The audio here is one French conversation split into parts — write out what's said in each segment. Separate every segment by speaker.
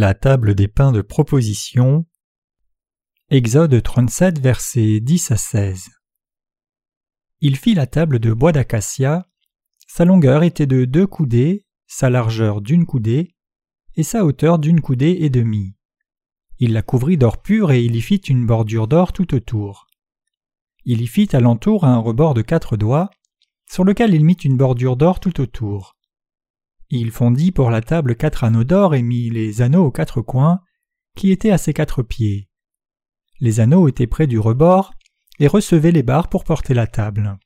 Speaker 1: La table des pains de proposition. Exode 37, versets 10 à 16. Il fit la table de bois d'acacia. Sa longueur était de deux coudées, sa largeur d'une coudée, et sa hauteur d'une coudée et demie. Il la couvrit d'or pur et il y fit une bordure d'or tout autour. Il y fit alentour un rebord de quatre doigts, sur lequel il mit une bordure d'or tout autour. Il fondit pour la table quatre anneaux d'or et mit les anneaux aux quatre coins, qui étaient à ses quatre pieds. Les anneaux étaient près du rebord et recevaient les barres pour porter la table.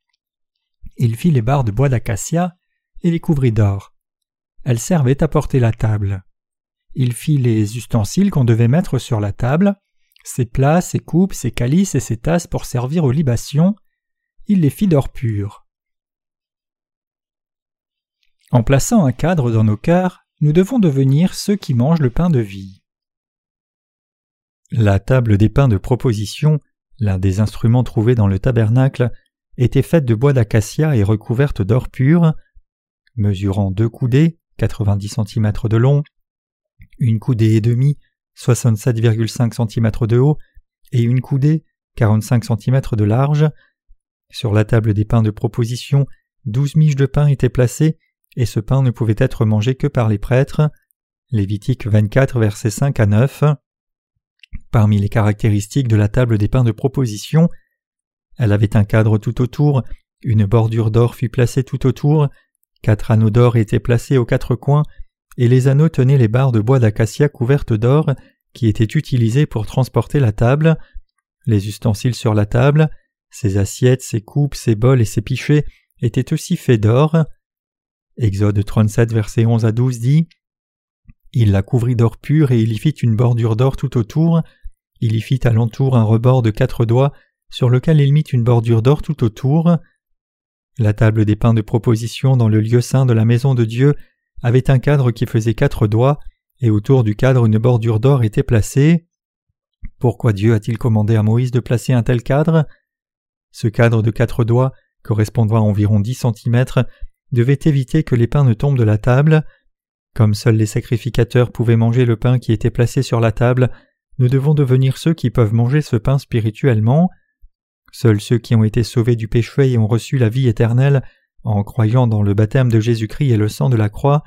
Speaker 1: Il fit les barres de bois d'acacia et les couvrit d'or. Elles servaient à porter la table. Il fit les ustensiles qu'on devait mettre sur la table, ses plats, ses coupes, ses calices et ses tasses pour servir aux libations. Il les fit d'or pur. En plaçant un cadre dans nos cœurs, nous devons devenir ceux qui mangent le pain de vie. La table des pains de proposition, l'un des instruments trouvés dans le tabernacle, était faite de bois d'acacia et recouverte d'or pur, mesurant deux coudées, 90 cm de long, une coudée et demie, 67,5 cm de haut, et une coudée, 45 cm de large. Sur la table des pains de proposition, douze miches de pain étaient placées et ce pain ne pouvait être mangé que par les prêtres. Lévitique 24, versets 5 à 9. Parmi les caractéristiques de la table des pains de proposition, elle avait un cadre tout autour, une bordure d'or fut placée tout autour, quatre anneaux d'or étaient placés aux quatre coins, et les anneaux tenaient les barres de bois d'acacia couvertes d'or qui étaient utilisées pour transporter la table, les ustensiles sur la table, ses assiettes, ses coupes, ses bols et ses pichets étaient aussi faits d'or. Exode 37, versets 11 à 12 dit Il la couvrit d'or pur et il y fit une bordure d'or tout autour. Il y fit alentour un rebord de quatre doigts sur lequel il mit une bordure d'or tout autour. La table des pains de proposition dans le lieu saint de la maison de Dieu avait un cadre qui faisait quatre doigts, et autour du cadre une bordure d'or était placée. Pourquoi Dieu a-t-il commandé à Moïse de placer un tel cadre? Ce cadre de quatre doigts, correspondant à environ dix centimètres, devait éviter que les pains ne tombent de la table. Comme seuls les sacrificateurs pouvaient manger le pain qui était placé sur la table, nous devons devenir ceux qui peuvent manger ce pain spirituellement. Seuls ceux qui ont été sauvés du péché et ont reçu la vie éternelle en croyant dans le baptême de Jésus-Christ et le sang de la croix,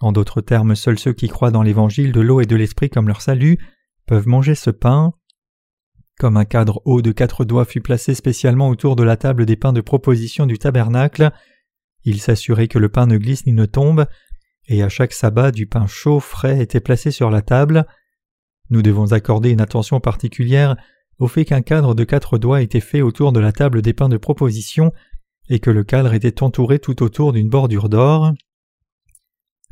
Speaker 1: en d'autres termes seuls ceux qui croient dans l'évangile de l'eau et de l'esprit comme leur salut, peuvent manger ce pain. Comme un cadre haut de quatre doigts fut placé spécialement autour de la table des pains de proposition du tabernacle, il s'assurait que le pain ne glisse ni ne tombe, et à chaque sabbat du pain chaud frais était placé sur la table. Nous devons accorder une attention particulière au fait qu'un cadre de quatre doigts était fait autour de la table des pains de proposition et que le cadre était entouré tout autour d'une bordure d'or.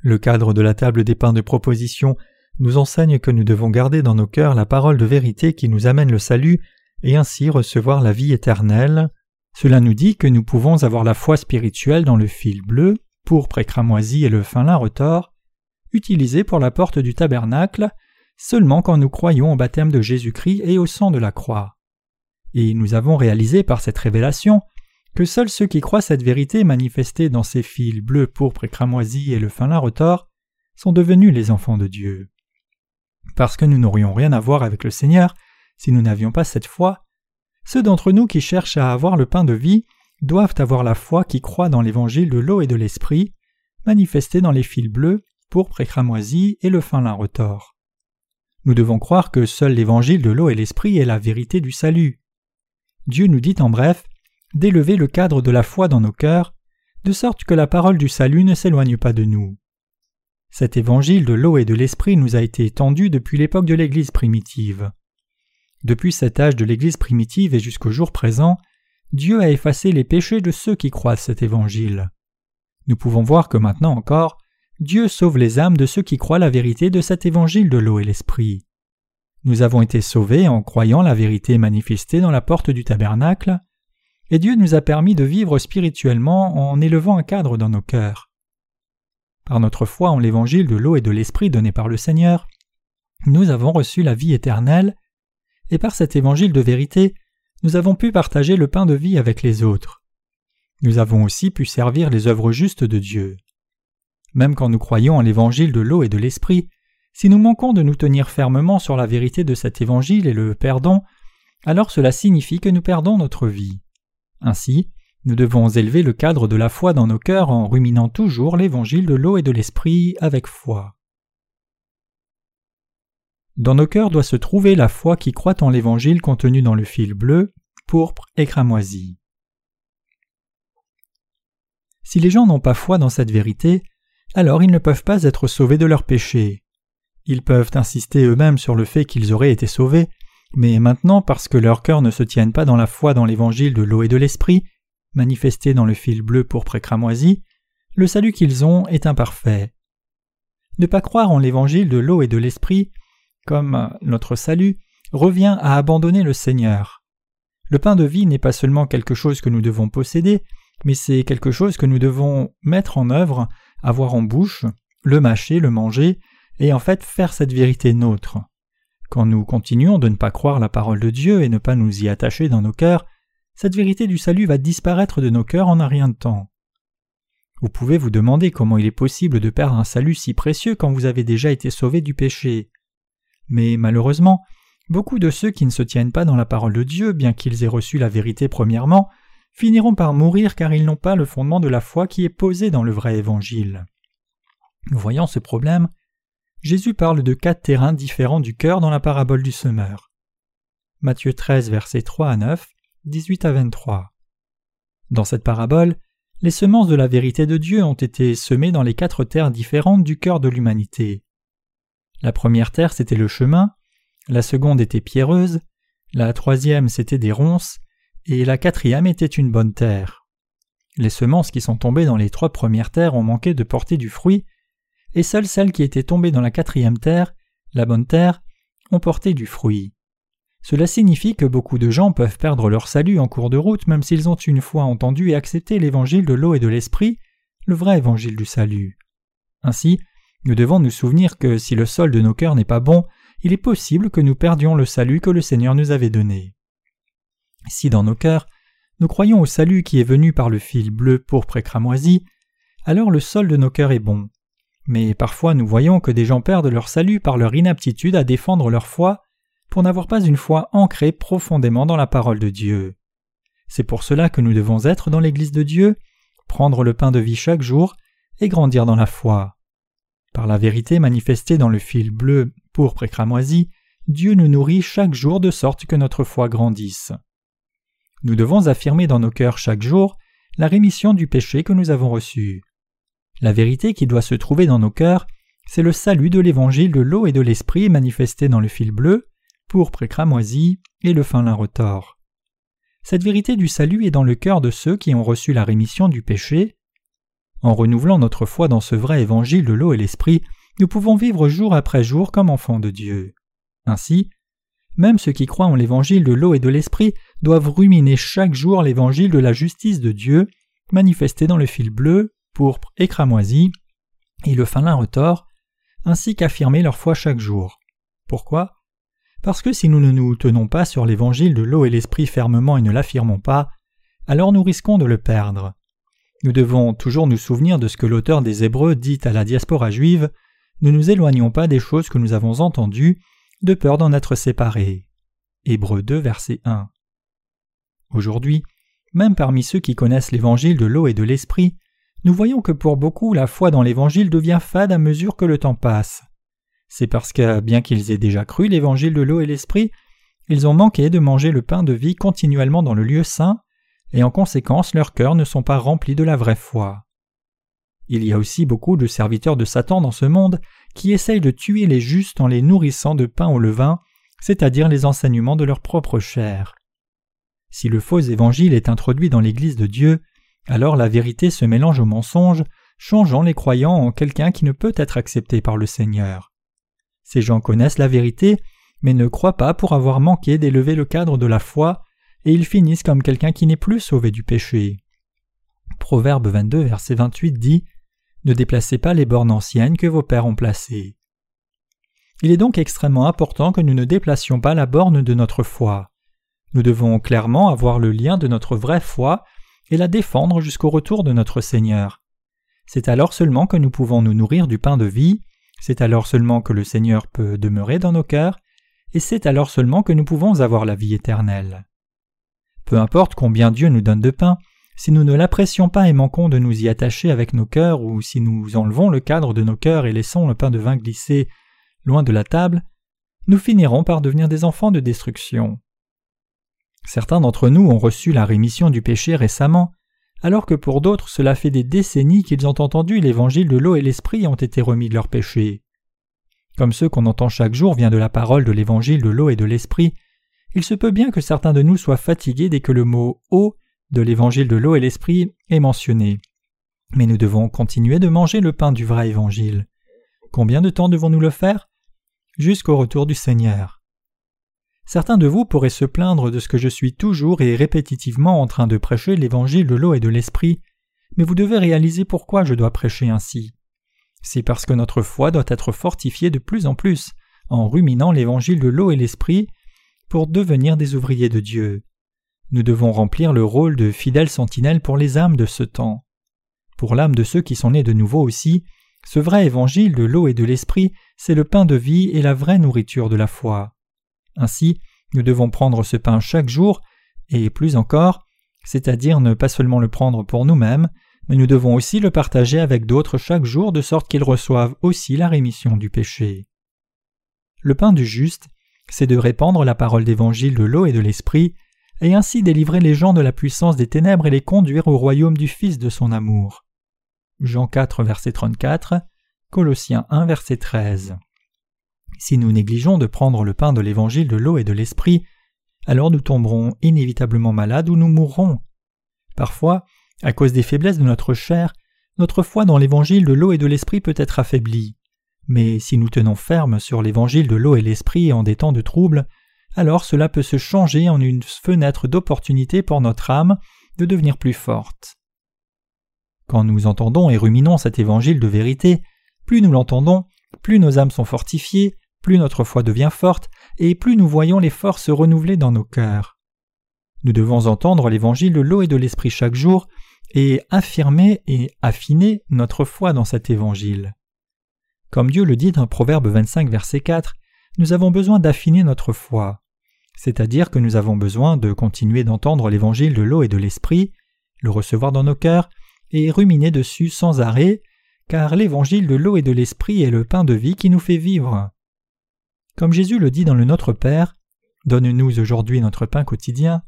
Speaker 1: Le cadre de la table des pains de proposition nous enseigne que nous devons garder dans nos cœurs la parole de vérité qui nous amène le salut et ainsi recevoir la vie éternelle. Cela nous dit que nous pouvons avoir la foi spirituelle dans le fil bleu, pourpre et cramoisi et le fin lin retors, utilisé pour la porte du tabernacle, seulement quand nous croyons au baptême de Jésus-Christ et au sang de la croix. Et nous avons réalisé par cette révélation que seuls ceux qui croient cette vérité manifestée dans ces fils bleus, pourpre et cramoisi et le fin lin retors sont devenus les enfants de Dieu. Parce que nous n'aurions rien à voir avec le Seigneur si nous n'avions pas cette foi, ceux d'entre nous qui cherchent à avoir le pain de vie doivent avoir la foi qui croit dans l'évangile de l'eau et de l'esprit, manifesté dans les fils bleus, pourpre et cramoisi et le fin lin retors. Nous devons croire que seul l'évangile de l'eau et l'esprit est la vérité du salut. Dieu nous dit en bref d'élever le cadre de la foi dans nos cœurs, de sorte que la parole du salut ne s'éloigne pas de nous. Cet évangile de l'eau et de l'esprit nous a été étendu depuis l'époque de l'Église primitive. Depuis cet âge de l'Église primitive et jusqu'au jour présent, Dieu a effacé les péchés de ceux qui croient cet évangile. Nous pouvons voir que maintenant encore, Dieu sauve les âmes de ceux qui croient la vérité de cet évangile de l'eau et l'esprit. Nous avons été sauvés en croyant la vérité manifestée dans la porte du tabernacle, et Dieu nous a permis de vivre spirituellement en élevant un cadre dans nos cœurs. Par notre foi en l'évangile de l'eau et de l'esprit donné par le Seigneur, nous avons reçu la vie éternelle et par cet évangile de vérité, nous avons pu partager le pain de vie avec les autres. Nous avons aussi pu servir les œuvres justes de Dieu. Même quand nous croyons en l'évangile de l'eau et de l'esprit, Si nous manquons de nous tenir fermement sur la vérité de cet évangile et le perdons, alors cela signifie que nous perdons notre vie. Ainsi, nous devons élever le cadre de la foi dans nos cœurs en ruminant toujours l'évangile de l'eau et de l'esprit avec foi. Dans nos cœurs doit se trouver la foi qui croit en l'évangile contenu dans le fil bleu, pourpre et cramoisi. Si les gens n'ont pas foi dans cette vérité, alors ils ne peuvent pas être sauvés de leurs péchés. Ils peuvent insister eux-mêmes sur le fait qu'ils auraient été sauvés, mais maintenant parce que leurs cœurs ne se tiennent pas dans la foi dans l'évangile de l'eau et de l'esprit, manifesté dans le fil bleu pourpre et cramoisi, le salut qu'ils ont est imparfait. Ne pas croire en l'évangile de l'eau et de l'esprit, comme notre salut, revient à abandonner le Seigneur. Le pain de vie n'est pas seulement quelque chose que nous devons posséder, mais c'est quelque chose que nous devons mettre en œuvre, avoir en bouche, le mâcher, le manger, et en fait faire cette vérité nôtre. Quand nous continuons de ne pas croire la parole de Dieu et ne pas nous y attacher dans nos cœurs, cette vérité du salut va disparaître de nos cœurs en un rien de temps. Vous pouvez vous demander comment il est possible de perdre un salut si précieux quand vous avez déjà été sauvé du péché. Mais malheureusement, beaucoup de ceux qui ne se tiennent pas dans la parole de Dieu, bien qu'ils aient reçu la vérité premièrement, finiront par mourir car ils n'ont pas le fondement de la foi qui est posé dans le vrai évangile. Voyant ce problème, Jésus parle de quatre terrains différents du cœur dans la parabole du semeur. Matthieu 13, versets 3 à 9, 18 à 23. Dans cette parabole, les semences de la vérité de Dieu ont été semées dans les quatre terres différentes du cœur de l'humanité. La première terre, c'était le chemin, la seconde était pierreuse, la troisième, c'était des ronces, et la quatrième était une bonne terre. Les semences qui sont tombées dans les trois premières terres ont manqué de porter du fruit, et seules celles qui étaient tombées dans la quatrième terre, la bonne terre, ont porté du fruit. Cela signifie que beaucoup de gens peuvent perdre leur salut en cours de route même s'ils ont une fois entendu et accepté l'évangile de l'eau et de l'esprit, le vrai évangile du salut. Ainsi, nous devons nous souvenir que si le sol de nos cœurs n'est pas bon, il est possible que nous perdions le salut que le Seigneur nous avait donné. Si dans nos cœurs, nous croyons au salut qui est venu par le fil bleu pourpre et cramoisi, alors le sol de nos cœurs est bon. Mais parfois nous voyons que des gens perdent leur salut par leur inaptitude à défendre leur foi pour n'avoir pas une foi ancrée profondément dans la parole de Dieu. C'est pour cela que nous devons être dans l'Église de Dieu, prendre le pain de vie chaque jour et grandir dans la foi. Par la vérité manifestée dans le fil bleu, pourpre et Dieu nous nourrit chaque jour de sorte que notre foi grandisse. Nous devons affirmer dans nos cœurs chaque jour la rémission du péché que nous avons reçu. La vérité qui doit se trouver dans nos cœurs, c'est le salut de l'évangile de l'eau et de l'esprit manifesté dans le fil bleu, pourpre et et le fin lin retors. Cette vérité du salut est dans le cœur de ceux qui ont reçu la rémission du péché. En renouvelant notre foi dans ce vrai évangile de l'eau et l'esprit, nous pouvons vivre jour après jour comme enfants de Dieu. Ainsi, même ceux qui croient en l'évangile de l'eau et de l'esprit doivent ruminer chaque jour l'évangile de la justice de Dieu, manifesté dans le fil bleu, pourpre et cramoisi, et le fin lin retors, ainsi qu'affirmer leur foi chaque jour. Pourquoi? Parce que si nous ne nous tenons pas sur l'évangile de l'eau et l'esprit fermement et ne l'affirmons pas, alors nous risquons de le perdre. Nous devons toujours nous souvenir de ce que l'auteur des Hébreux dit à la diaspora juive Ne nous éloignons pas des choses que nous avons entendues, de peur d'en être séparés. Hébreux 2, verset 1. Aujourd'hui, même parmi ceux qui connaissent l'évangile de l'eau et de l'esprit, nous voyons que pour beaucoup la foi dans l'évangile devient fade à mesure que le temps passe. C'est parce que, bien qu'ils aient déjà cru l'évangile de l'eau et l'esprit, ils ont manqué de manger le pain de vie continuellement dans le lieu saint, et en conséquence leurs cœurs ne sont pas remplis de la vraie foi. Il y a aussi beaucoup de serviteurs de Satan dans ce monde qui essayent de tuer les justes en les nourrissant de pain au levain, c'est-à-dire les enseignements de leur propre chair. Si le faux évangile est introduit dans l'Église de Dieu, alors la vérité se mélange au mensonge, changeant les croyants en quelqu'un qui ne peut être accepté par le Seigneur. Ces gens connaissent la vérité, mais ne croient pas pour avoir manqué d'élever le cadre de la foi, et ils finissent comme quelqu'un qui n'est plus sauvé du péché. Proverbe 22, verset 28 dit ne déplacez pas les bornes anciennes que vos pères ont placées. Il est donc extrêmement important que nous ne déplacions pas la borne de notre foi. Nous devons clairement avoir le lien de notre vraie foi et la défendre jusqu'au retour de notre Seigneur. C'est alors seulement que nous pouvons nous nourrir du pain de vie, C'est alors seulement que le Seigneur peut demeurer dans nos cœurs, et c'est alors seulement que nous pouvons avoir la vie éternelle. Peu importe combien Dieu nous donne de pain, si nous ne l'apprécions pas et manquons de nous y attacher avec nos cœurs, ou si nous enlevons le cadre de nos cœurs et laissons le pain de vin glisser loin de la table, nous finirons par devenir des enfants de destruction. Certains d'entre nous ont reçu la rémission du péché récemment, alors que pour d'autres cela fait des décennies qu'ils ont entendu l'évangile de l'eau et l'esprit ont été remis de leurs péchés. Comme ceux qu'on entend chaque jour vient de la parole de l'évangile de l'eau et de l'esprit, il se peut bien que certains de nous soient fatigués dès que le mot eau de l'évangile de l'eau et l'esprit est mentionné. Mais nous devons continuer de manger le pain du vrai évangile. Combien de temps devons-nous le faire? Jusqu'au retour du Seigneur. Certains de vous pourraient se plaindre de ce que je suis toujours et répétitivement en train de prêcher l'évangile de l'eau et de l'esprit, mais vous devez réaliser pourquoi je dois prêcher ainsi. C'est parce que notre foi doit être fortifiée de plus en plus en ruminant l'évangile de l'eau et l'esprit devenir des ouvriers de Dieu. Nous devons remplir le rôle de fidèles sentinelles pour les âmes de ce temps. Pour l'âme de ceux qui sont nés de nouveau aussi, ce vrai évangile de l'eau et de l'esprit, c'est le pain de vie et la vraie nourriture de la foi. Ainsi, nous devons prendre ce pain chaque jour, et plus encore, c'est-à-dire ne pas seulement le prendre pour nous-mêmes, mais nous devons aussi le partager avec d'autres chaque jour de sorte qu'ils reçoivent aussi la rémission du péché. Le pain du juste, c'est de répandre la parole d'évangile de l'eau et de l'esprit, et ainsi délivrer les gens de la puissance des ténèbres et les conduire au royaume du Fils de son amour. Jean 4, verset 34, Colossiens 1, verset 13. Si nous négligeons de prendre le pain de l'évangile de l'eau et de l'esprit, alors nous tomberons inévitablement malades ou nous mourrons. Parfois, à cause des faiblesses de notre chair, notre foi dans l'évangile de l'eau et de l'esprit peut être affaiblie. Mais si nous tenons ferme sur l'évangile de l'eau et l'esprit en des temps de trouble, alors cela peut se changer en une fenêtre d'opportunité pour notre âme de devenir plus forte. Quand nous entendons et ruminons cet évangile de vérité, plus nous l'entendons, plus nos âmes sont fortifiées, plus notre foi devient forte, et plus nous voyons les forces renouvelées dans nos cœurs. Nous devons entendre l'évangile de l'eau et de l'esprit chaque jour, et affirmer et affiner notre foi dans cet évangile. Comme Dieu le dit dans Proverbe 25 verset 4, nous avons besoin d'affiner notre foi. C'est-à-dire que nous avons besoin de continuer d'entendre l'évangile de l'eau et de l'esprit, le recevoir dans nos cœurs, et ruminer dessus sans arrêt, car l'évangile de l'eau et de l'esprit est le pain de vie qui nous fait vivre. Comme Jésus le dit dans le Notre Père, Donne-nous aujourd'hui notre pain quotidien,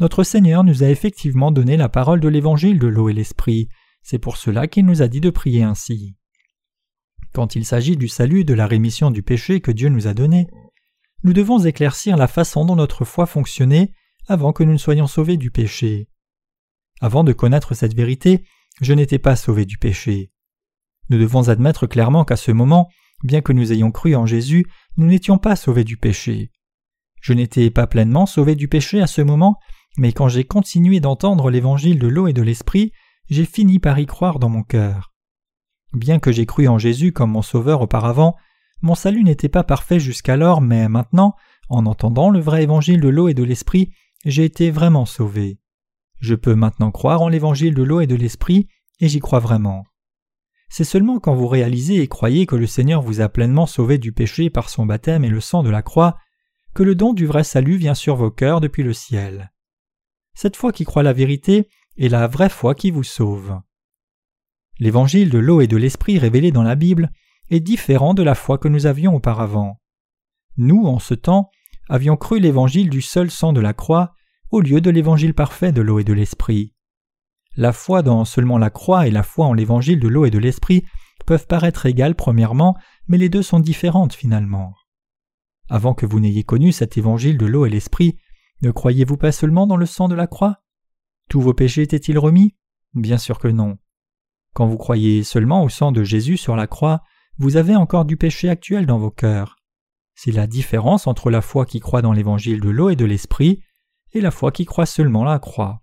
Speaker 1: notre Seigneur nous a effectivement donné la parole de l'évangile de l'eau et l'esprit, c'est pour cela qu'il nous a dit de prier ainsi. Quand il s'agit du salut de la rémission du péché que Dieu nous a donné, nous devons éclaircir la façon dont notre foi fonctionnait avant que nous ne soyons sauvés du péché. Avant de connaître cette vérité, je n'étais pas sauvé du péché. Nous devons admettre clairement qu'à ce moment, bien que nous ayons cru en Jésus, nous n'étions pas sauvés du péché. Je n'étais pas pleinement sauvé du péché à ce moment, mais quand j'ai continué d'entendre l'évangile de l'eau et de l'esprit, j'ai fini par y croire dans mon cœur. Bien que j'ai cru en Jésus comme mon sauveur auparavant, mon salut n'était pas parfait jusqu'alors, mais maintenant, en entendant le vrai évangile de l'eau et de l'esprit, j'ai été vraiment sauvé. Je peux maintenant croire en l'évangile de l'eau et de l'esprit, et j'y crois vraiment. C'est seulement quand vous réalisez et croyez que le Seigneur vous a pleinement sauvé du péché par son baptême et le sang de la croix, que le don du vrai salut vient sur vos cœurs depuis le ciel. Cette foi qui croit la vérité est la vraie foi qui vous sauve. L'évangile de l'eau et de l'esprit révélé dans la Bible est différent de la foi que nous avions auparavant. Nous, en ce temps, avions cru l'évangile du seul sang de la croix au lieu de l'évangile parfait de l'eau et de l'esprit. La foi dans seulement la croix et la foi en l'évangile de l'eau et de l'esprit peuvent paraître égales premièrement, mais les deux sont différentes finalement. Avant que vous n'ayez connu cet évangile de l'eau et l'esprit, ne croyez-vous pas seulement dans le sang de la croix? Tous vos péchés étaient-ils remis? Bien sûr que non. Quand vous croyez seulement au sang de Jésus sur la croix, vous avez encore du péché actuel dans vos cœurs. C'est la différence entre la foi qui croit dans l'évangile de l'eau et de l'esprit et la foi qui croit seulement la croix.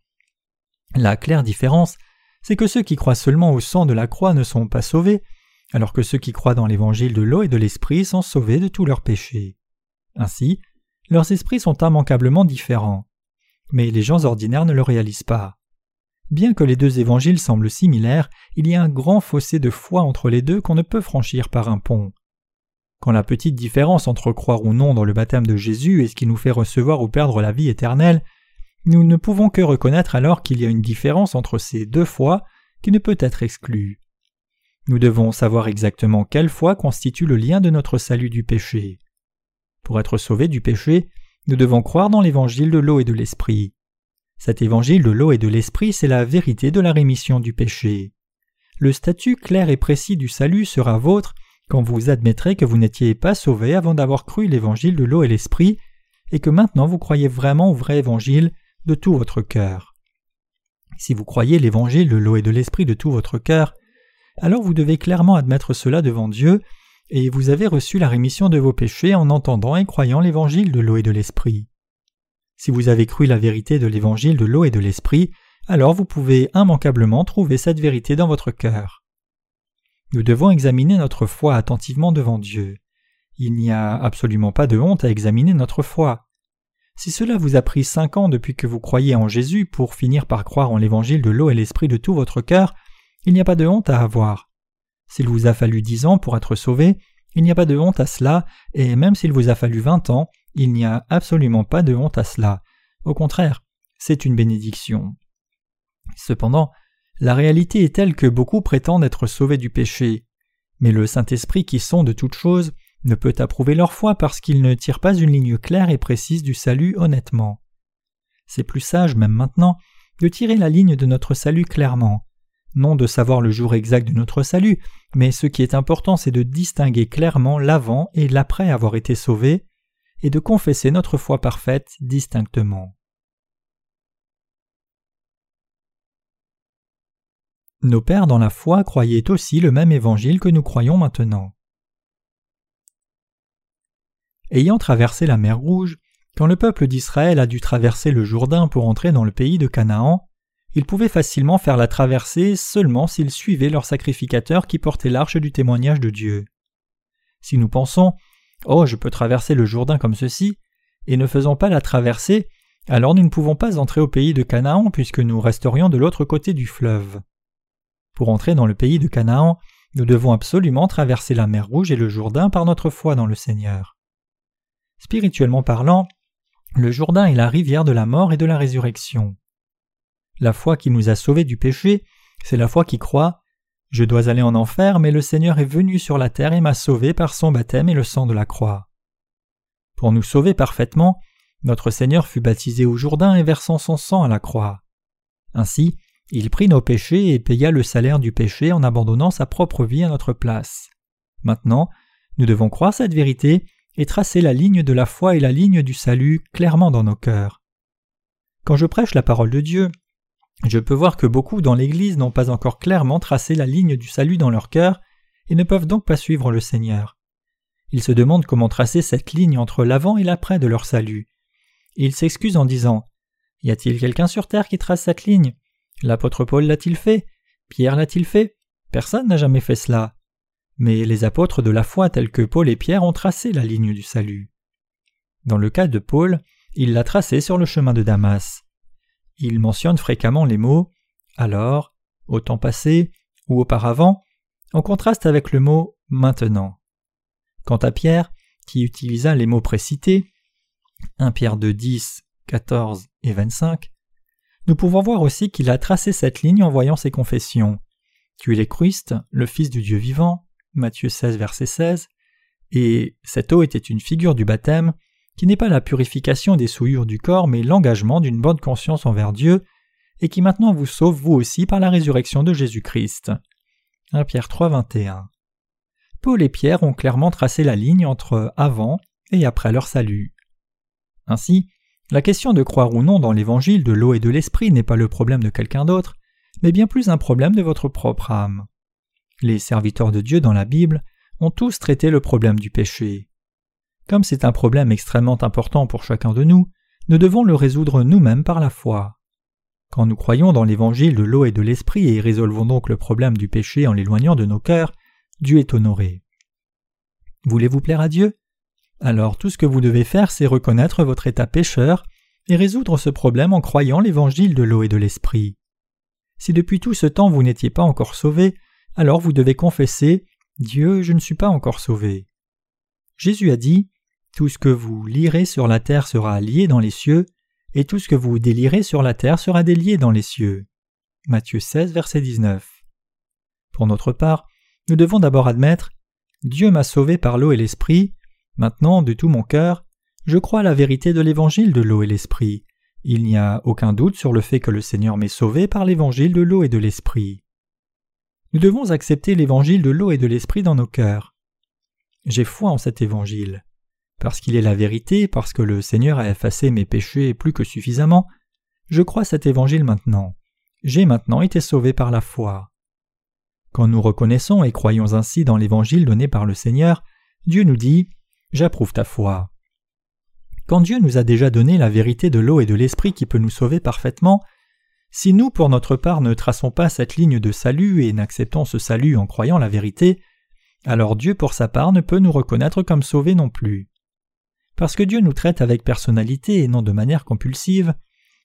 Speaker 1: La claire différence, c'est que ceux qui croient seulement au sang de la croix ne sont pas sauvés, alors que ceux qui croient dans l'évangile de l'eau et de l'esprit sont sauvés de tous leurs péchés. Ainsi, leurs esprits sont immanquablement différents. Mais les gens ordinaires ne le réalisent pas. Bien que les deux évangiles semblent similaires, il y a un grand fossé de foi entre les deux qu'on ne peut franchir par un pont. Quand la petite différence entre croire ou non dans le baptême de Jésus et ce qui nous fait recevoir ou perdre la vie éternelle, nous ne pouvons que reconnaître alors qu'il y a une différence entre ces deux foi qui ne peut être exclue. Nous devons savoir exactement quelle foi constitue le lien de notre salut du péché. Pour être sauvés du péché, nous devons croire dans l'évangile de l'eau et de l'esprit. Cet évangile de l'eau et de l'esprit, c'est la vérité de la rémission du péché. Le statut clair et précis du salut sera vôtre quand vous admettrez que vous n'étiez pas sauvé avant d'avoir cru l'évangile de l'eau et l'esprit, et que maintenant vous croyez vraiment au vrai évangile de tout votre cœur. Si vous croyez l'évangile de l'eau et de l'esprit de tout votre cœur, alors vous devez clairement admettre cela devant Dieu, et vous avez reçu la rémission de vos péchés en entendant et croyant l'évangile de l'eau et de l'esprit. Si vous avez cru la vérité de l'évangile de l'eau et de l'esprit, alors vous pouvez immanquablement trouver cette vérité dans votre cœur. Nous devons examiner notre foi attentivement devant Dieu. Il n'y a absolument pas de honte à examiner notre foi. Si cela vous a pris cinq ans depuis que vous croyez en Jésus pour finir par croire en l'évangile de l'eau et l'esprit de tout votre cœur, il n'y a pas de honte à avoir. S'il vous a fallu dix ans pour être sauvé, il n'y a pas de honte à cela, et même s'il vous a fallu vingt ans, il n'y a absolument pas de honte à cela. Au contraire, c'est une bénédiction. Cependant, la réalité est telle que beaucoup prétendent être sauvés du péché. Mais le Saint-Esprit qui sonde toutes choses ne peut approuver leur foi parce qu'il ne tire pas une ligne claire et précise du salut honnêtement. C'est plus sage, même maintenant, de tirer la ligne de notre salut clairement. Non de savoir le jour exact de notre salut, mais ce qui est important c'est de distinguer clairement l'avant et l'après avoir été sauvé, et de confesser notre foi parfaite distinctement. Nos pères dans la foi croyaient aussi le même évangile que nous croyons maintenant. Ayant traversé la mer Rouge, quand le peuple d'Israël a dû traverser le Jourdain pour entrer dans le pays de Canaan, ils pouvaient facilement faire la traversée seulement s'ils suivaient leur sacrificateur qui portait l'arche du témoignage de Dieu. Si nous pensons Oh, je peux traverser le Jourdain comme ceci, et ne faisons pas la traversée, alors nous ne pouvons pas entrer au pays de Canaan puisque nous resterions de l'autre côté du fleuve. Pour entrer dans le pays de Canaan, nous devons absolument traverser la mer Rouge et le Jourdain par notre foi dans le Seigneur. Spirituellement parlant, le Jourdain est la rivière de la mort et de la résurrection. La foi qui nous a sauvés du péché, c'est la foi qui croit Je dois aller en enfer, mais le Seigneur est venu sur la terre et m'a sauvé par son baptême et le sang de la croix. Pour nous sauver parfaitement, notre Seigneur fut baptisé au Jourdain et versant son sang à la croix. Ainsi, il prit nos péchés et paya le salaire du péché en abandonnant sa propre vie à notre place. Maintenant, nous devons croire cette vérité et tracer la ligne de la foi et la ligne du salut clairement dans nos cœurs. Quand je prêche la parole de Dieu, je peux voir que beaucoup dans l'Église n'ont pas encore clairement tracé la ligne du salut dans leur cœur et ne peuvent donc pas suivre le Seigneur. Ils se demandent comment tracer cette ligne entre l'avant et l'après de leur salut. ils s'excusent en disant Y a-t-il quelqu'un sur terre qui trace cette ligne? L'apôtre Paul l'a-t-il fait? Pierre l'a-t-il fait? Personne n'a jamais fait cela. Mais les apôtres de la foi tels que Paul et Pierre ont tracé la ligne du salut. Dans le cas de Paul, il l'a tracé sur le chemin de Damas. Il mentionne fréquemment les mots alors, au temps passé ou auparavant, en contraste avec le mot maintenant. Quant à Pierre, qui utilisa les mots précités, 1 Pierre 2 10, 14 et 25, nous pouvons voir aussi qu'il a tracé cette ligne en voyant ses confessions. Tu es le Christ, le Fils du Dieu vivant, Matthieu 16, verset 16, et cette eau était une figure du baptême, qui n'est pas la purification des souillures du corps, mais l'engagement d'une bonne conscience envers Dieu, et qui maintenant vous sauve vous aussi par la résurrection de Jésus-Christ. 1 Pierre 3, 21. Paul et Pierre ont clairement tracé la ligne entre avant et après leur salut. Ainsi, la question de croire ou non dans l'évangile de l'eau et de l'esprit n'est pas le problème de quelqu'un d'autre, mais bien plus un problème de votre propre âme. Les serviteurs de Dieu dans la Bible ont tous traité le problème du péché. Comme c'est un problème extrêmement important pour chacun de nous, nous devons le résoudre nous-mêmes par la foi. Quand nous croyons dans l'évangile de l'eau et de l'esprit et résolvons donc le problème du péché en l'éloignant de nos cœurs, Dieu est honoré. Voulez-vous plaire à Dieu? Alors tout ce que vous devez faire, c'est reconnaître votre état pécheur et résoudre ce problème en croyant l'évangile de l'eau et de l'esprit. Si depuis tout ce temps vous n'étiez pas encore sauvé, alors vous devez confesser Dieu, je ne suis pas encore sauvé. Jésus a dit Tout ce que vous lirez sur la terre sera lié dans les cieux, et tout ce que vous délirez sur la terre sera délié dans les cieux. Matthieu 16, verset 19. Pour notre part, nous devons d'abord admettre Dieu m'a sauvé par l'eau et l'esprit. Maintenant, de tout mon cœur, je crois à la vérité de l'évangile de l'eau et l'esprit. Il n'y a aucun doute sur le fait que le Seigneur m'ait sauvé par l'évangile de l'eau et de l'esprit. Nous devons accepter l'évangile de l'eau et de l'esprit dans nos cœurs. J'ai foi en cet évangile. Parce qu'il est la vérité, parce que le Seigneur a effacé mes péchés plus que suffisamment, je crois cet évangile maintenant. J'ai maintenant été sauvé par la foi. Quand nous reconnaissons et croyons ainsi dans l'évangile donné par le Seigneur, Dieu nous dit J'approuve ta foi. Quand Dieu nous a déjà donné la vérité de l'eau et de l'esprit qui peut nous sauver parfaitement, si nous, pour notre part, ne traçons pas cette ligne de salut et n'acceptons ce salut en croyant la vérité, alors Dieu, pour sa part, ne peut nous reconnaître comme sauvés non plus. Parce que Dieu nous traite avec personnalité et non de manière compulsive,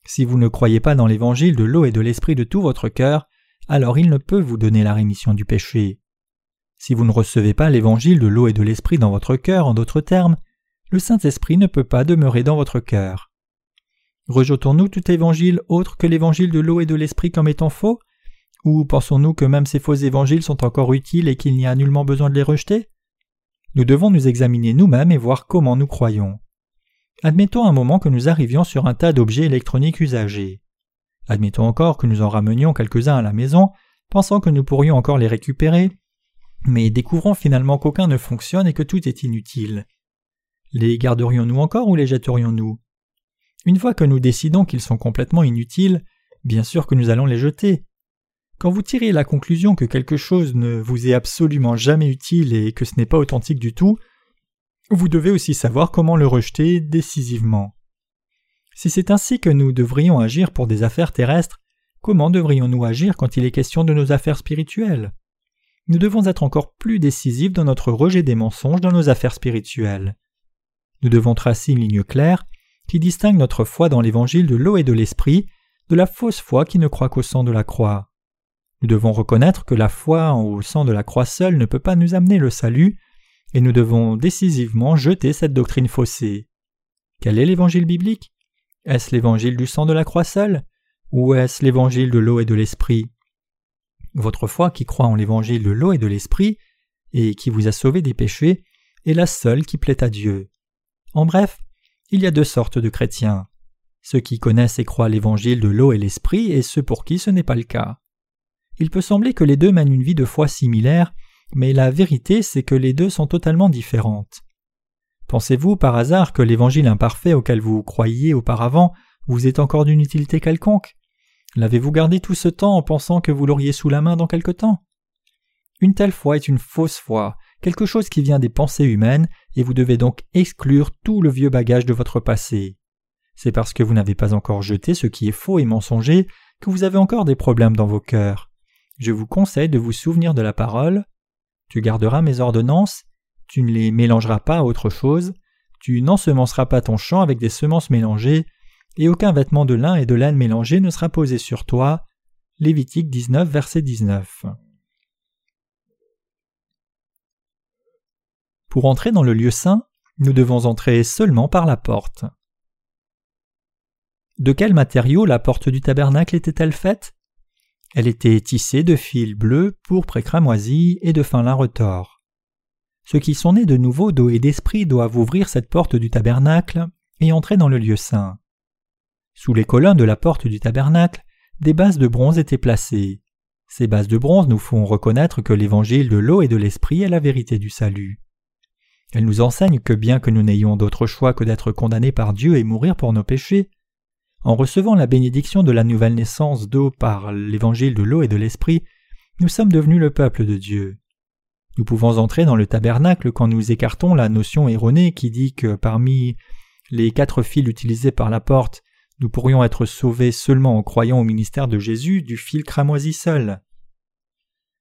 Speaker 1: si vous ne croyez pas dans l'évangile de l'eau et de l'esprit de tout votre cœur, alors il ne peut vous donner la rémission du péché. Si vous ne recevez pas l'évangile de l'eau et de l'esprit dans votre cœur, en d'autres termes, le Saint-Esprit ne peut pas demeurer dans votre cœur. Rejetons-nous tout évangile autre que l'évangile de l'eau et de l'esprit comme étant faux? Ou pensons-nous que même ces faux évangiles sont encore utiles et qu'il n'y a nullement besoin de les rejeter? Nous devons nous examiner nous-mêmes et voir comment nous croyons. Admettons un moment que nous arrivions sur un tas d'objets électroniques usagés. Admettons encore que nous en ramenions quelques-uns à la maison, pensant que nous pourrions encore les récupérer, mais découvrons finalement qu'aucun ne fonctionne et que tout est inutile. Les garderions-nous encore ou les jetterions-nous? Une fois que nous décidons qu'ils sont complètement inutiles, bien sûr que nous allons les jeter. Quand vous tirez la conclusion que quelque chose ne vous est absolument jamais utile et que ce n'est pas authentique du tout, vous devez aussi savoir comment le rejeter décisivement. Si c'est ainsi que nous devrions agir pour des affaires terrestres, comment devrions-nous agir quand il est question de nos affaires spirituelles? Nous devons être encore plus décisifs dans notre rejet des mensonges dans nos affaires spirituelles. Nous devons tracer une ligne claire qui distingue notre foi dans l'évangile de l'eau et de l'esprit de la fausse foi qui ne croit qu'au sang de la croix. Nous devons reconnaître que la foi au sang de la croix seule ne peut pas nous amener le salut, et nous devons décisivement jeter cette doctrine faussée. Quel est l'évangile biblique? Est-ce l'évangile du sang de la croix seule Ou est-ce l'évangile de l'eau et de l'esprit? Votre foi qui croit en l'évangile de l'eau et de l'esprit, et qui vous a sauvé des péchés, est la seule qui plaît à Dieu. En bref, il y a deux sortes de chrétiens ceux qui connaissent et croient l'évangile de l'eau et l'esprit et ceux pour qui ce n'est pas le cas. Il peut sembler que les deux mènent une vie de foi similaire, mais la vérité c'est que les deux sont totalement différentes. Pensez-vous par hasard que l'évangile imparfait auquel vous croyiez auparavant vous est encore d'une utilité quelconque? L'avez-vous gardé tout ce temps en pensant que vous l'auriez sous la main dans quelque temps? Une telle foi est une fausse foi, quelque chose qui vient des pensées humaines, et vous devez donc exclure tout le vieux bagage de votre passé. C'est parce que vous n'avez pas encore jeté ce qui est faux et mensonger que vous avez encore des problèmes dans vos cœurs. Je vous conseille de vous souvenir de la parole. Tu garderas mes ordonnances, tu ne les mélangeras pas à autre chose, tu n'ensemenceras pas ton champ avec des semences mélangées, et aucun vêtement de lin et de laine mélangé ne sera posé sur toi. Lévitique 19, verset 19. Pour entrer dans le lieu saint, nous devons entrer seulement par la porte. De quel matériau la porte du tabernacle était-elle faite? Elle était tissée de fils bleus, pourpre et cramoisi et de fin lin retors. Ceux qui sont nés de nouveau d'eau et d'esprit doivent ouvrir cette porte du tabernacle et entrer dans le lieu saint. Sous les colonnes de la porte du tabernacle, des bases de bronze étaient placées. Ces bases de bronze nous font reconnaître que l'évangile de l'eau et de l'esprit est la vérité du salut. Elle nous enseigne que bien que nous n'ayons d'autre choix que d'être condamnés par Dieu et mourir pour nos péchés, en recevant la bénédiction de la nouvelle naissance d'eau par l'évangile de l'eau et de l'esprit, nous sommes devenus le peuple de Dieu. Nous pouvons entrer dans le tabernacle quand nous écartons la notion erronée qui dit que parmi les quatre fils utilisés par la porte, nous pourrions être sauvés seulement en croyant au ministère de Jésus du fil cramoisi seul.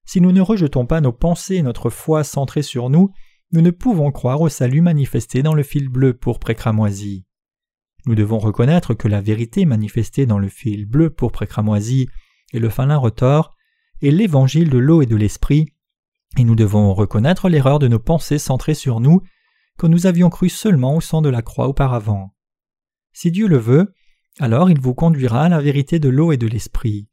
Speaker 1: Si nous ne rejetons pas nos pensées et notre foi centrée sur nous, nous ne pouvons croire au salut manifesté dans le fil bleu pour cramoisi. Nous devons reconnaître que la vérité manifestée dans le fil bleu pour cramoisi et le fin lin retors est l'évangile de l'eau et de l'esprit, et nous devons reconnaître l'erreur de nos pensées centrées sur nous, quand nous avions cru seulement au sang de la croix auparavant. Si Dieu le veut, alors il vous conduira à la vérité de l'eau et de l'esprit.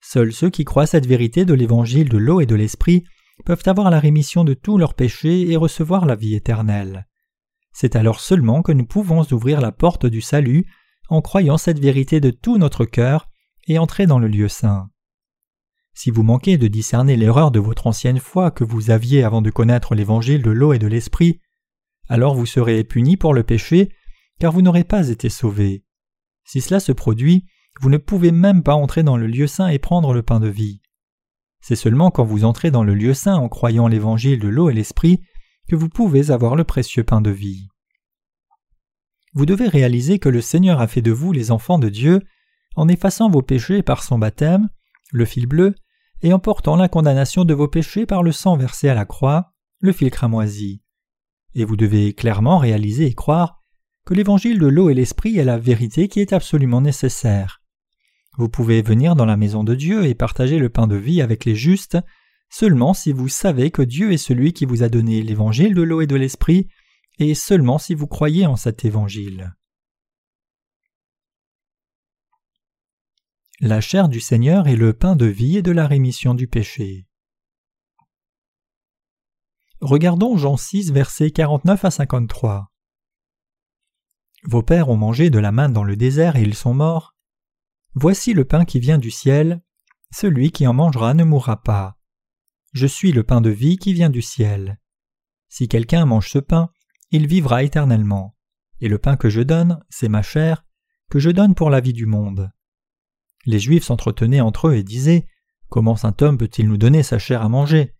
Speaker 1: Seuls ceux qui croient cette vérité de l'évangile de l'eau et de l'esprit peuvent avoir la rémission de tous leurs péchés et recevoir la vie éternelle. C'est alors seulement que nous pouvons ouvrir la porte du salut en croyant cette vérité de tout notre cœur et entrer dans le lieu saint. Si vous manquez de discerner l'erreur de votre ancienne foi que vous aviez avant de connaître l'évangile de l'eau et de l'esprit, alors vous serez puni pour le péché, car vous n'aurez pas été sauvé. Si cela se produit, vous ne pouvez même pas entrer dans le lieu saint et prendre le pain de vie. C'est seulement quand vous entrez dans le lieu saint en croyant l'évangile de l'eau et l'esprit que vous pouvez avoir le précieux pain de vie. Vous devez réaliser que le Seigneur a fait de vous les enfants de Dieu en effaçant vos péchés par son baptême, le fil bleu, et en portant la condamnation de vos péchés par le sang versé à la croix, le fil cramoisi. Et vous devez clairement réaliser et croire que l'évangile de l'eau et l'esprit est la vérité qui est absolument nécessaire. Vous pouvez venir dans la maison de Dieu et partager le pain de vie avec les justes seulement si vous savez que Dieu est celui qui vous a donné l'évangile de l'eau et de l'esprit, et seulement si vous croyez en cet évangile. La chair du Seigneur est le pain de vie et de la rémission du péché. Regardons Jean 6, versets 49 à 53. Vos pères ont mangé de la manne dans le désert et ils sont morts. Voici le pain qui vient du ciel. Celui qui en mangera ne mourra pas. Je suis le pain de vie qui vient du ciel. Si quelqu'un mange ce pain, il vivra éternellement. Et le pain que je donne, c'est ma chair, que je donne pour la vie du monde. Les Juifs s'entretenaient entre eux et disaient Comment saint homme peut-il nous donner sa chair à manger?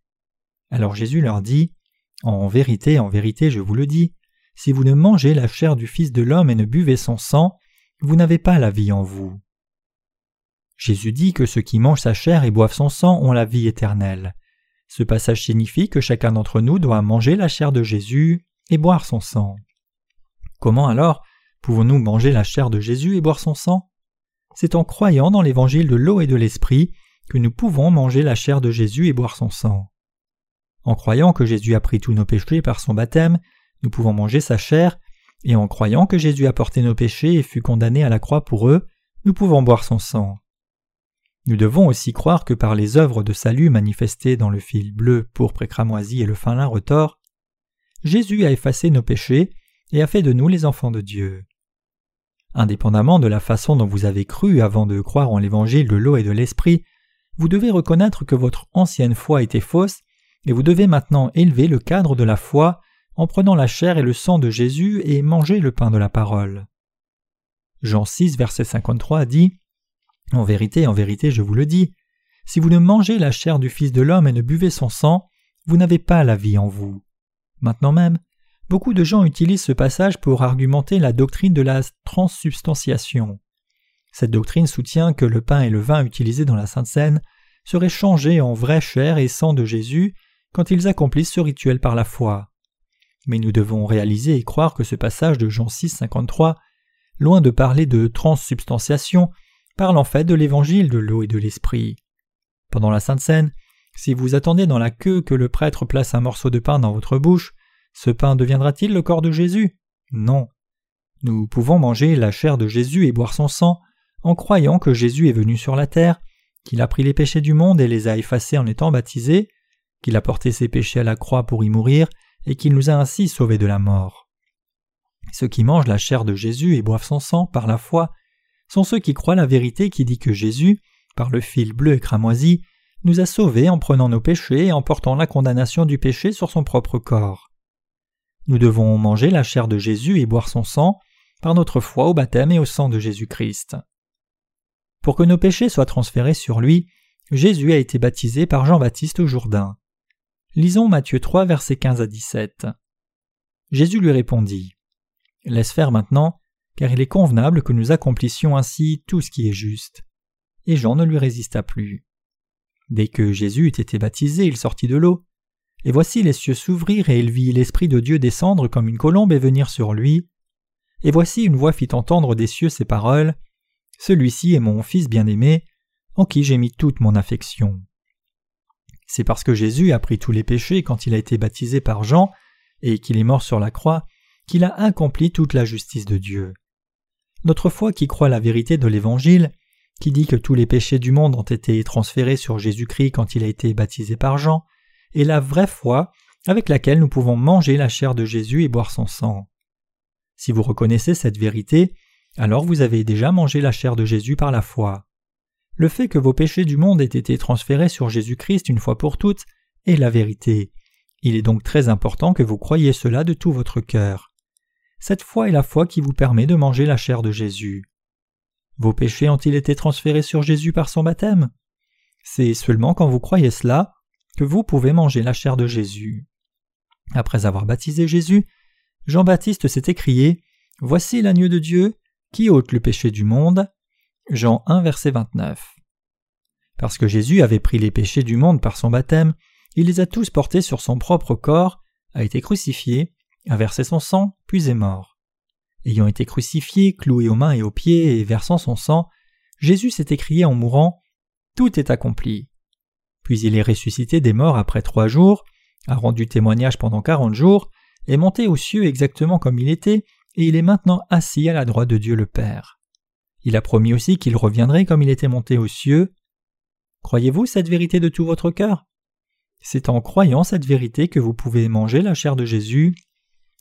Speaker 1: Alors Jésus leur dit En vérité, en vérité, je vous le dis, si vous ne mangez la chair du Fils de l'homme et ne buvez son sang, vous n'avez pas la vie en vous. Jésus dit que ceux qui mangent sa chair et boivent son sang ont la vie éternelle. Ce passage signifie que chacun d'entre nous doit manger la chair de Jésus et boire son sang. Comment alors pouvons-nous manger la chair de Jésus et boire son sang? C'est en croyant dans l'évangile de l'eau et de l'esprit que nous pouvons manger la chair de Jésus et boire son sang. En croyant que Jésus a pris tous nos péchés par son baptême, nous pouvons manger sa chair, et en croyant que Jésus a porté nos péchés et fut condamné à la croix pour eux, nous pouvons boire son sang. Nous devons aussi croire que par les œuvres de salut manifestées dans le fil bleu, pourpre et cramoisi et le fin lin retors, Jésus a effacé nos péchés et a fait de nous les enfants de Dieu. Indépendamment de la façon dont vous avez cru avant de croire en l'évangile de l'eau et de l'esprit, vous devez reconnaître que votre ancienne foi était fausse et vous devez maintenant élever le cadre de la foi en prenant la chair et le sang de Jésus et manger le pain de la parole. Jean 6, verset 53 dit En vérité, en vérité, je vous le dis, si vous ne mangez la chair du Fils de l'homme et ne buvez son sang, vous n'avez pas la vie en vous. Maintenant même, beaucoup de gens utilisent ce passage pour argumenter la doctrine de la transsubstantiation. Cette doctrine soutient que le pain et le vin utilisés dans la Sainte Seine seraient changés en vraie chair et sang de Jésus quand ils accomplissent ce rituel par la foi. Mais nous devons réaliser et croire que ce passage de Jean 6, 53, loin de parler de transsubstantiation, parle en fait de l'évangile de l'eau et de l'esprit. Pendant la Sainte Seine, si vous attendez dans la queue que le prêtre place un morceau de pain dans votre bouche, ce pain deviendra-t-il le corps de Jésus? Non. Nous pouvons manger la chair de Jésus et boire son sang en croyant que Jésus est venu sur la terre, qu'il a pris les péchés du monde et les a effacés en étant baptisé, qu'il a porté ses péchés à la croix pour y mourir, et qu'il nous a ainsi sauvés de la mort. Ceux qui mangent la chair de Jésus et boivent son sang par la foi sont ceux qui croient la vérité qui dit que Jésus, par le fil bleu et cramoisi, nous a sauvés en prenant nos péchés et en portant la condamnation du péché sur son propre corps. Nous devons manger la chair de Jésus et boire son sang par notre foi au baptême et au sang de Jésus-Christ. Pour que nos péchés soient transférés sur lui, Jésus a été baptisé par Jean-Baptiste au Jourdain. Lisons Matthieu 3, versets 15 à 17. Jésus lui répondit Laisse faire maintenant, car il est convenable que nous accomplissions ainsi tout ce qui est juste. Et Jean ne lui résista plus. Dès que Jésus eut été baptisé, il sortit de l'eau. Et voici les cieux s'ouvrir et il vit l'Esprit de Dieu descendre comme une colombe et venir sur lui. Et voici une voix fit entendre des cieux ces paroles Celui-ci est mon Fils bien-aimé, en qui j'ai mis toute mon affection. C'est parce que Jésus a pris tous les péchés quand il a été baptisé par Jean, et qu'il est mort sur la croix, qu'il a accompli toute la justice de Dieu. Notre foi qui croit la vérité de l'Évangile, qui dit que tous les péchés du monde ont été transférés sur Jésus-Christ quand il a été baptisé par Jean, est la vraie foi avec laquelle nous pouvons manger la chair de Jésus et boire son sang. Si vous reconnaissez cette vérité, alors vous avez déjà mangé la chair de Jésus par la foi. Le fait que vos péchés du monde aient été transférés sur Jésus-Christ une fois pour toutes est la vérité. Il est donc très important que vous croyiez cela de tout votre cœur. Cette foi est la foi qui vous permet de manger la chair de Jésus. Vos péchés ont-ils été transférés sur Jésus par son baptême? C'est seulement quand vous croyez cela que vous pouvez manger la chair de Jésus. Après avoir baptisé Jésus, Jean-Baptiste s'est écrié Voici l'agneau de Dieu qui ôte le péché du monde. Jean 1, verset 29. Parce que Jésus avait pris les péchés du monde par son baptême, il les a tous portés sur son propre corps, a été crucifié, a versé son sang, puis est mort. Ayant été crucifié, cloué aux mains et aux pieds et versant son sang, Jésus s'est écrié en mourant Tout est accompli. Puis il est ressuscité des morts après trois jours, a rendu témoignage pendant quarante jours, est monté aux cieux exactement comme il était, et il est maintenant assis à la droite de Dieu le Père. Il a promis aussi qu'il reviendrait comme il était monté aux cieux. Croyez-vous cette vérité de tout votre cœur? C'est en croyant cette vérité que vous pouvez manger la chair de Jésus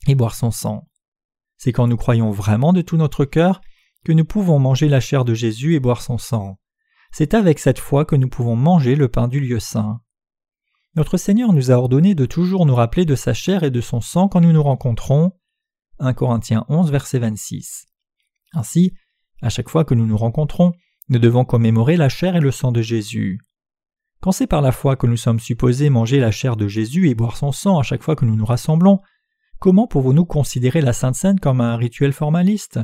Speaker 1: et boire son sang. C'est quand nous croyons vraiment de tout notre cœur que nous pouvons manger la chair de Jésus et boire son sang. C'est avec cette foi que nous pouvons manger le pain du lieu saint. Notre Seigneur nous a ordonné de toujours nous rappeler de sa chair et de son sang quand nous nous rencontrons. 1 Corinthiens 11, verset 26. Ainsi, à chaque fois que nous nous rencontrons, nous devons commémorer la chair et le sang de Jésus. Quand c'est par la foi que nous sommes supposés manger la chair de Jésus et boire son sang à chaque fois que nous nous rassemblons, comment pouvons-nous considérer la Sainte Seine comme un rituel formaliste?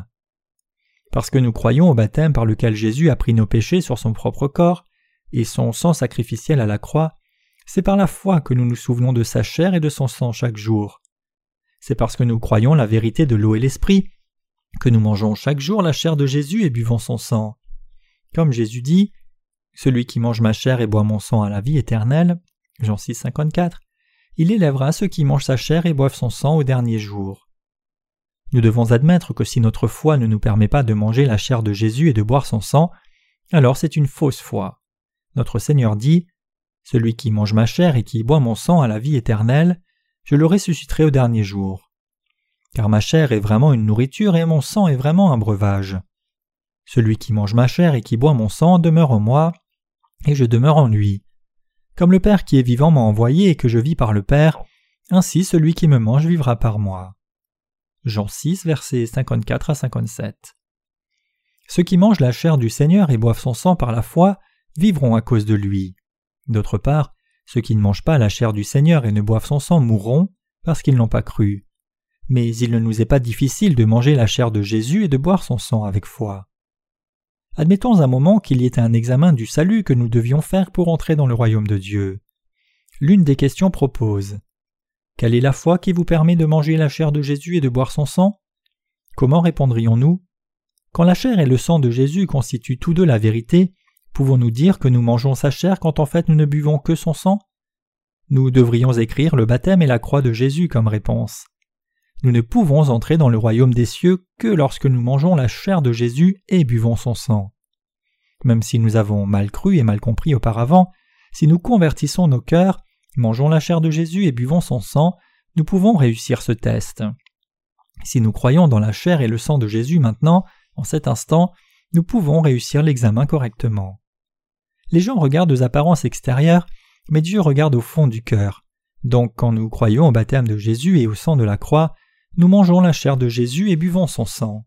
Speaker 1: Parce que nous croyons au baptême par lequel Jésus a pris nos péchés sur son propre corps et son sang sacrificiel à la croix, c'est par la foi que nous nous souvenons de sa chair et de son sang chaque jour. C'est parce que nous croyons la vérité de l'eau et l'esprit que nous mangeons chaque jour la chair de Jésus et buvons son sang. Comme Jésus dit Celui qui mange ma chair et boit mon sang à la vie éternelle, Jean 6, 54, il élèvera ceux qui mangent sa chair et boivent son sang au dernier jour. Nous devons admettre que si notre foi ne nous permet pas de manger la chair de Jésus et de boire son sang, alors c'est une fausse foi. Notre Seigneur dit celui qui mange ma chair et qui boit mon sang à la vie éternelle, je le ressusciterai au dernier jour. Car ma chair est vraiment une nourriture et mon sang est vraiment un breuvage. Celui qui mange ma chair et qui boit mon sang demeure en moi, et je demeure en lui. Comme le Père qui est vivant m'a envoyé et que je vis par le Père, ainsi celui qui me mange vivra par moi. Jean 6, versets 54 à 57. Ceux qui mangent la chair du Seigneur et boivent son sang par la foi vivront à cause de lui. D'autre part, ceux qui ne mangent pas la chair du Seigneur et ne boivent son sang mourront parce qu'ils n'ont pas cru. Mais il ne nous est pas difficile de manger la chair de Jésus et de boire son sang avec foi. Admettons un moment qu'il y ait un examen du salut que nous devions faire pour entrer dans le royaume de Dieu. L'une des questions propose Quelle est la foi qui vous permet de manger la chair de Jésus et de boire son sang? Comment répondrions-nous Quand la chair et le sang de Jésus constituent tous deux la vérité, Pouvons-nous dire que nous mangeons sa chair quand en fait nous ne buvons que son sang? Nous devrions écrire le baptême et la croix de Jésus comme réponse. Nous ne pouvons entrer dans le royaume des cieux que lorsque nous mangeons la chair de Jésus et buvons son sang. Même si nous avons mal cru et mal compris auparavant, si nous convertissons nos cœurs, mangeons la chair de Jésus et buvons son sang, nous pouvons réussir ce test. Si nous croyons dans la chair et le sang de Jésus maintenant, en cet instant, nous pouvons réussir l'examen correctement. Les gens regardent aux apparences extérieures, mais Dieu regarde au fond du cœur. Donc quand nous croyons au baptême de Jésus et au sang de la croix, nous mangeons la chair de Jésus et buvons son sang.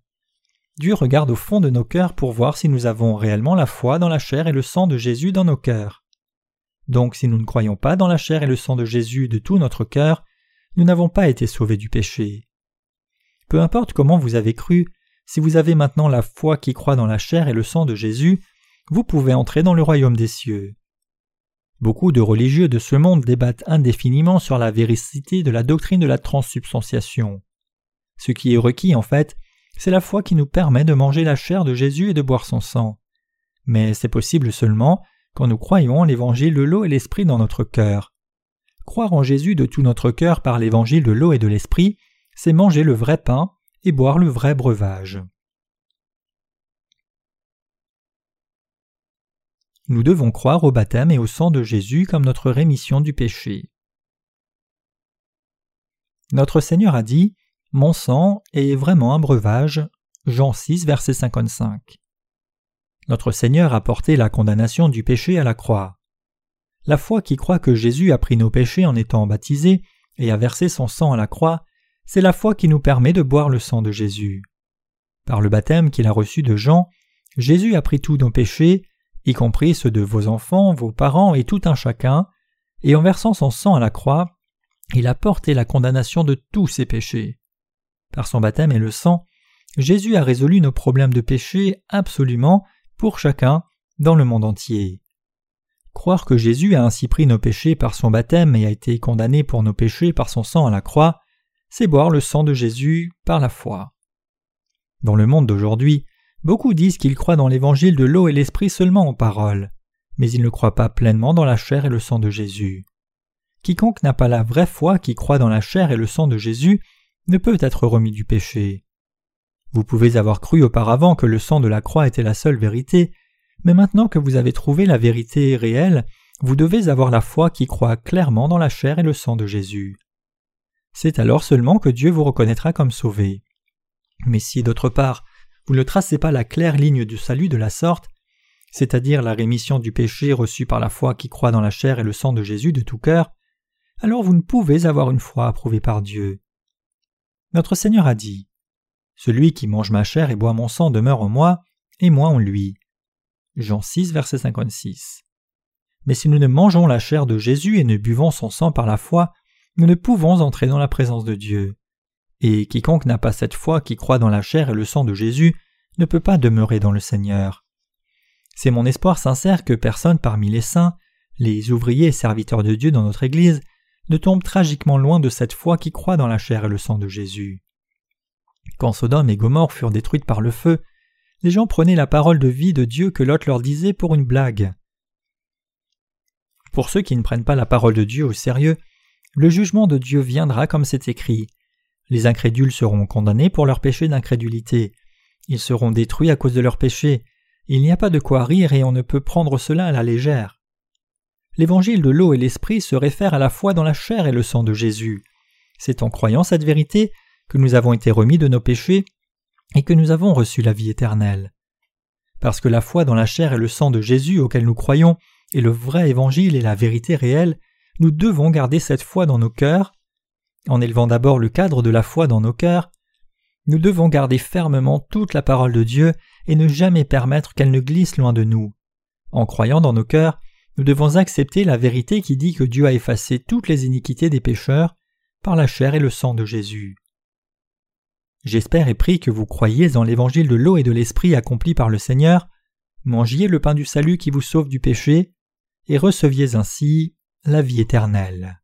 Speaker 1: Dieu regarde au fond de nos cœurs pour voir si nous avons réellement la foi dans la chair et le sang de Jésus dans nos cœurs. Donc si nous ne croyons pas dans la chair et le sang de Jésus de tout notre cœur, nous n'avons pas été sauvés du péché. Peu importe comment vous avez cru, si vous avez maintenant la foi qui croit dans la chair et le sang de Jésus, vous pouvez entrer dans le royaume des cieux. Beaucoup de religieux de ce monde débattent indéfiniment sur la véracité de la doctrine de la transsubstantiation. Ce qui est requis, en fait, c'est la foi qui nous permet de manger la chair de Jésus et de boire son sang. Mais c'est possible seulement quand nous croyons en l'évangile de l'eau et l'esprit dans notre cœur. croire en Jésus de tout notre cœur par l'évangile de l'eau et de l'esprit, c'est manger le vrai pain et boire le vrai breuvage. Nous devons croire au baptême et au sang de Jésus comme notre rémission du péché. Notre Seigneur a dit Mon sang est vraiment un breuvage. Jean 6, verset 55. Notre Seigneur a porté la condamnation du péché à la croix. La foi qui croit que Jésus a pris nos péchés en étant baptisé et a versé son sang à la croix, c'est la foi qui nous permet de boire le sang de Jésus. Par le baptême qu'il a reçu de Jean, Jésus a pris tous nos péchés y compris ceux de vos enfants, vos parents et tout un chacun, et en versant son sang à la croix, il a porté la condamnation de tous ses péchés. Par son baptême et le sang, Jésus a résolu nos problèmes de péché absolument pour chacun dans le monde entier. Croire que Jésus a ainsi pris nos péchés par son baptême et a été condamné pour nos péchés par son sang à la croix, c'est boire le sang de Jésus par la foi. Dans le monde d'aujourd'hui, Beaucoup disent qu'ils croient dans l'évangile de l'eau et l'esprit seulement en parole, mais ils ne croient pas pleinement dans la chair et le sang de Jésus. Quiconque n'a pas la vraie foi qui croit dans la chair et le sang de Jésus ne peut être remis du péché. Vous pouvez avoir cru auparavant que le sang de la croix était la seule vérité, mais maintenant que vous avez trouvé la vérité réelle, vous devez avoir la foi qui croit clairement dans la chair et le sang de Jésus. C'est alors seulement que Dieu vous reconnaîtra comme sauvé. Mais si, d'autre part, vous ne tracez pas la claire ligne du salut de la sorte, c'est-à-dire la rémission du péché reçue par la foi qui croit dans la chair et le sang de Jésus de tout cœur, alors vous ne pouvez avoir une foi approuvée par Dieu. Notre Seigneur a dit Celui qui mange ma chair et boit mon sang demeure en moi, et moi en lui. Jean 6, verset 56. Mais si nous ne mangeons la chair de Jésus et ne buvons son sang par la foi, nous ne pouvons entrer dans la présence de Dieu et quiconque n'a pas cette foi qui croit dans la chair et le sang de Jésus ne peut pas demeurer dans le Seigneur. C'est mon espoir sincère que personne parmi les saints, les ouvriers et serviteurs de Dieu dans notre Église, ne tombe tragiquement loin de cette foi qui croit dans la chair et le sang de Jésus. Quand Sodome et Gomorre furent détruites par le feu, les gens prenaient la parole de vie de Dieu que Lot leur disait pour une blague. Pour ceux qui ne prennent pas la parole de Dieu au sérieux, le jugement de Dieu viendra comme c'est écrit. Les incrédules seront condamnés pour leur péché d'incrédulité. Ils seront détruits à cause de leur péché. Il n'y a pas de quoi rire et on ne peut prendre cela à la légère. L'évangile de l'eau et l'esprit se réfère à la foi dans la chair et le sang de Jésus. C'est en croyant cette vérité que nous avons été remis de nos péchés et que nous avons reçu la vie éternelle. Parce que la foi dans la chair et le sang de Jésus auquel nous croyons est le vrai évangile et la vérité réelle, nous devons garder cette foi dans nos cœurs en élevant d'abord le cadre de la foi dans nos cœurs, nous devons garder fermement toute la parole de Dieu et ne jamais permettre qu'elle ne glisse loin de nous. En croyant dans nos cœurs, nous devons accepter la vérité qui dit que Dieu a effacé toutes les iniquités des pécheurs par la chair et le sang de Jésus. J'espère et prie que vous croyez en l'évangile de l'eau et de l'esprit accompli par le Seigneur, mangiez le pain du salut qui vous sauve du péché, et receviez ainsi la vie éternelle.